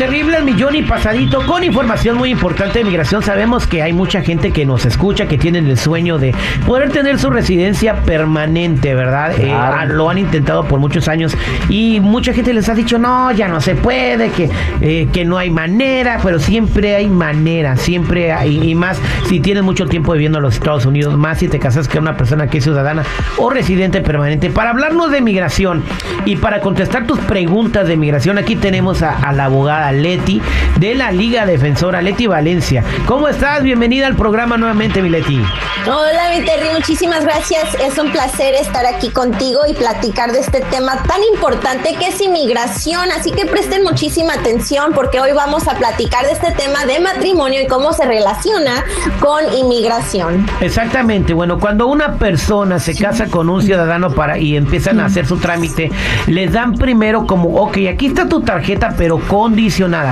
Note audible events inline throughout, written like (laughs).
terrible el millón y pasadito con información muy importante de migración. Sabemos que hay mucha gente que nos escucha que tienen el sueño de poder tener su residencia permanente, ¿verdad? Eh, ah, lo han intentado por muchos años y mucha gente les ha dicho no, ya no se puede, que, eh, que no hay manera, pero siempre hay manera, siempre hay, y más si tienes mucho tiempo viviendo en los Estados Unidos, más si te casas con una persona que es ciudadana o residente permanente. Para hablarnos de migración y para contestar tus preguntas de migración Aquí tenemos a, la abogada Leti de la Liga Defensora, Leti Valencia. ¿Cómo estás? Bienvenida al programa nuevamente, mi Leti. Hola, mi Terry, muchísimas gracias. Es un placer estar aquí contigo y platicar de este tema tan importante que es inmigración. Así que presten muchísima atención porque hoy vamos a platicar de este tema de matrimonio y cómo se relaciona con inmigración. Exactamente. Bueno, cuando una persona se casa con un ciudadano para y empiezan a hacer su trámite, les dan primero como, ok, aquí está tu tarjeta, pero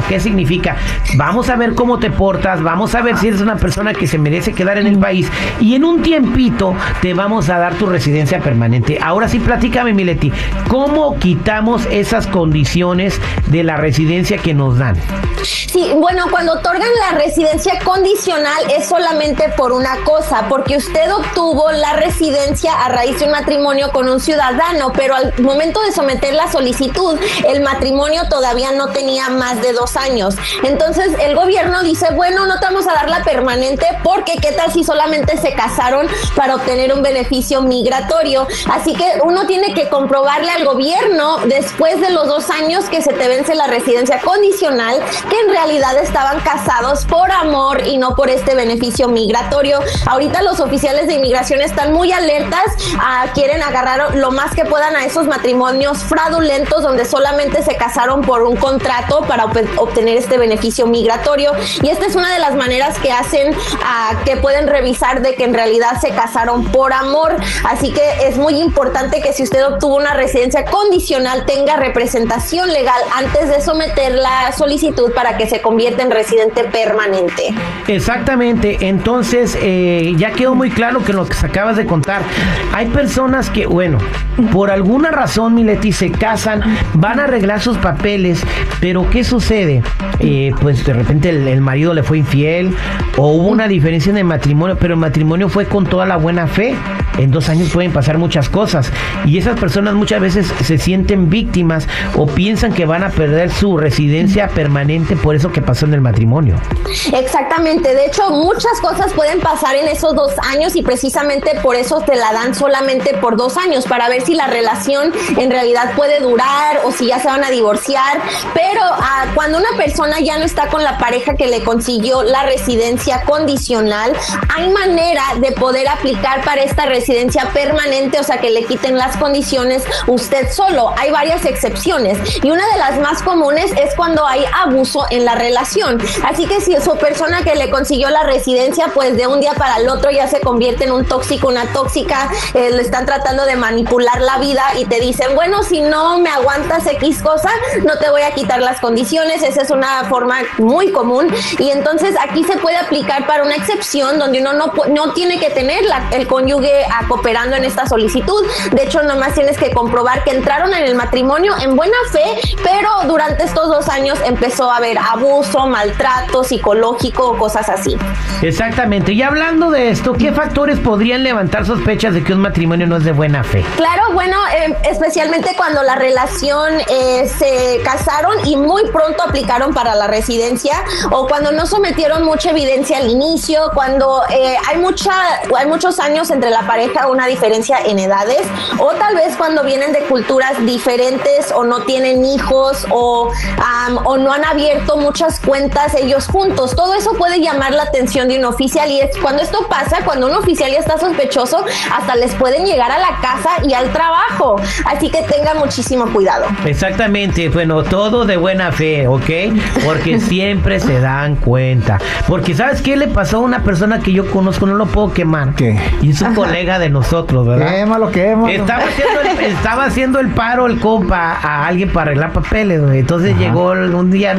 ¿Qué significa? Vamos a ver cómo te portas, vamos a ver si eres una persona que se merece quedar en el país y en un tiempito te vamos a dar tu residencia permanente. Ahora sí, platícame, Mileti, ¿cómo quitamos esas condiciones de la residencia que nos dan? Sí, bueno, cuando otorgan la residencia condicional es solamente por una cosa, porque usted obtuvo la residencia a raíz de un matrimonio con un ciudadano, pero al momento de someter la solicitud, el matrimonio todavía no tenía más de dos años. Entonces el gobierno dice, bueno, no te vamos a dar la permanente porque qué tal si solamente se casaron para obtener un beneficio migratorio. Así que uno tiene que comprobarle al gobierno después de los dos años que se te vence la residencia condicional que en realidad estaban casados por amor y no por este beneficio migratorio. Ahorita los oficiales de inmigración están muy alertas, a, quieren agarrar lo más que puedan a esos matrimonios fraudulentos donde solamente se casaron por un contrato para obtener este beneficio migratorio. Y esta es una de las maneras que hacen a que pueden revisar de que en realidad se casaron por amor. Así que es muy importante que si usted obtuvo una residencia condicional tenga representación legal antes de someter la solicitud para que se convierta en residente permanente. Exactamente, entonces eh, ya quedó muy claro que lo que acabas de contar. Hay personas que, bueno, por alguna razón, Mileti, se casan, van a arreglar sus papeles, pero ¿qué sucede? Eh, pues de repente el, marido le fue infiel o hubo una diferencia en el matrimonio, pero el matrimonio fue con toda la buena fe. En dos años pueden pasar muchas cosas y esas personas muchas veces se sienten víctimas o piensan que van a perder su residencia permanente por eso que pasó en el matrimonio. Exactamente, de hecho muchas cosas pueden pasar en esos dos años y precisamente por eso te la dan solamente por dos años para ver si la relación en realidad puede durar o si ya se van a divorciar, pero cuando una persona ya no está con la pareja que le consiguió la residencia condicional, hay manera de poder aplicar para esta residencia permanente, o sea, que le quiten las condiciones usted solo. Hay varias excepciones y una de las más comunes es cuando hay abuso en la relación. Así que si su persona que le consiguió la residencia, pues de un día para el otro ya se convierte en un tóxico, una tóxica, eh, le están tratando de manipular la vida y te dicen, bueno, si no me aguantas X cosa, no te voy a quitar las condiciones. Esa es una forma muy común. Y entonces aquí se puede aplicar para una excepción donde uno no, no tiene que tener el cónyuge cooperando en esta solicitud. De hecho, nomás tienes que comprobar que entraron en el matrimonio en buena fe, pero durante estos dos años empezó a haber abuso, maltrato psicológico, cosas así. Exactamente. Y hablando de esto, ¿qué factores podrían levantar sospechas de que un matrimonio no es de buena fe? Claro, bueno, eh, especialmente cuando la relación eh, se casaron y muy pronto aplicaron para la residencia o cuando no sometieron mucha evidencia al inicio, cuando eh, hay mucha, hay muchos años entre la pareja, una diferencia en edades, o tal vez cuando vienen de culturas diferentes o no tienen hijos o, o no han abierto muchas cuentas ellos juntos. Todo eso puede llamar la atención de un oficial y es cuando esto pasa, cuando un oficial ya está sospechoso, hasta les pueden llegar a la casa y al trabajo. Así que tengan muchísimo cuidado. Exactamente, bueno, todo de buena fe, ¿ok? Porque (laughs) siempre se dan cuenta. Porque ¿sabes qué le pasó a una persona que yo conozco? No lo puedo quemar. ¿Qué? Y es un colega de nosotros, ¿verdad? Quémalo, quémalo. Estaba haciendo, el, estaba haciendo el paro el compa a alguien para arreglar papeles, güey. Entonces llegó un día,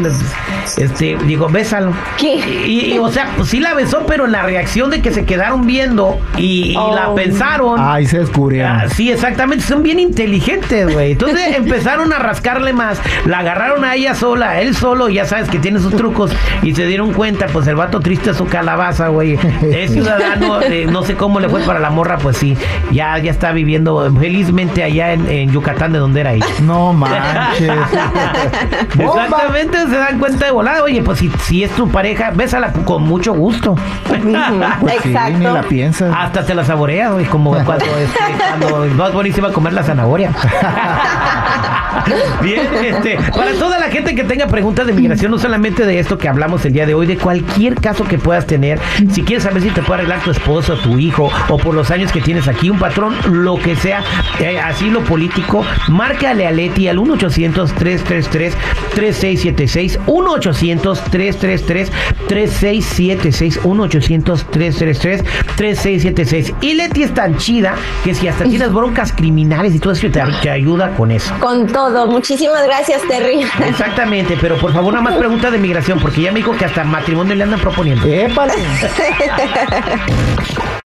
este, digo, bésalo. ¿Qué? Y, y, o sea, pues sí la besó, pero en la reacción de que se quedaron viendo y, y la Oh. pensaron. Ahí se descubrieron. Ah, sí, exactamente, son bien inteligentes, güey. Entonces (laughs) empezaron a rascarle más, la agarraron a ella sola, él solo, ya sabes que tiene sus trucos, y se dieron cuenta, pues el vato triste a su calabaza, güey. Es ciudadano, eh, no sé cómo le fue para la morra, pues sí, ya, ya está viviendo felizmente allá en, en Yucatán, de donde era ella. No manches. (laughs) Exactamente, se dan cuenta de volada. Oye, pues si, si es tu pareja, bésala con mucho gusto. Pues sí, ni la Exacto. piensas. Hasta te la saborea, güey, como cuando, este, cuando se iba a comer la zanahoria. (laughs) Bien, este, para toda la gente que tenga preguntas de migración, no solamente de esto que hablamos el día de hoy, de cualquier caso que puedas tener, si quieres saber si te puede arreglar tu esposo, tu hijo, o por los años que tienes aquí, un patrón, lo que sea, eh, asilo político, márcale a Leti al 1-800-333-3676, 1-800-333-3676, 1-800-333-3676. Y Leti es tan chida que si hasta tienes broncas criminales y todo eso, te, te ayuda con eso. Con todo. Muchísimas gracias, Terry. Exactamente, pero por favor, nada más pregunta de migración, porque ya me dijo que hasta matrimonio le andan proponiendo. Épale. (laughs)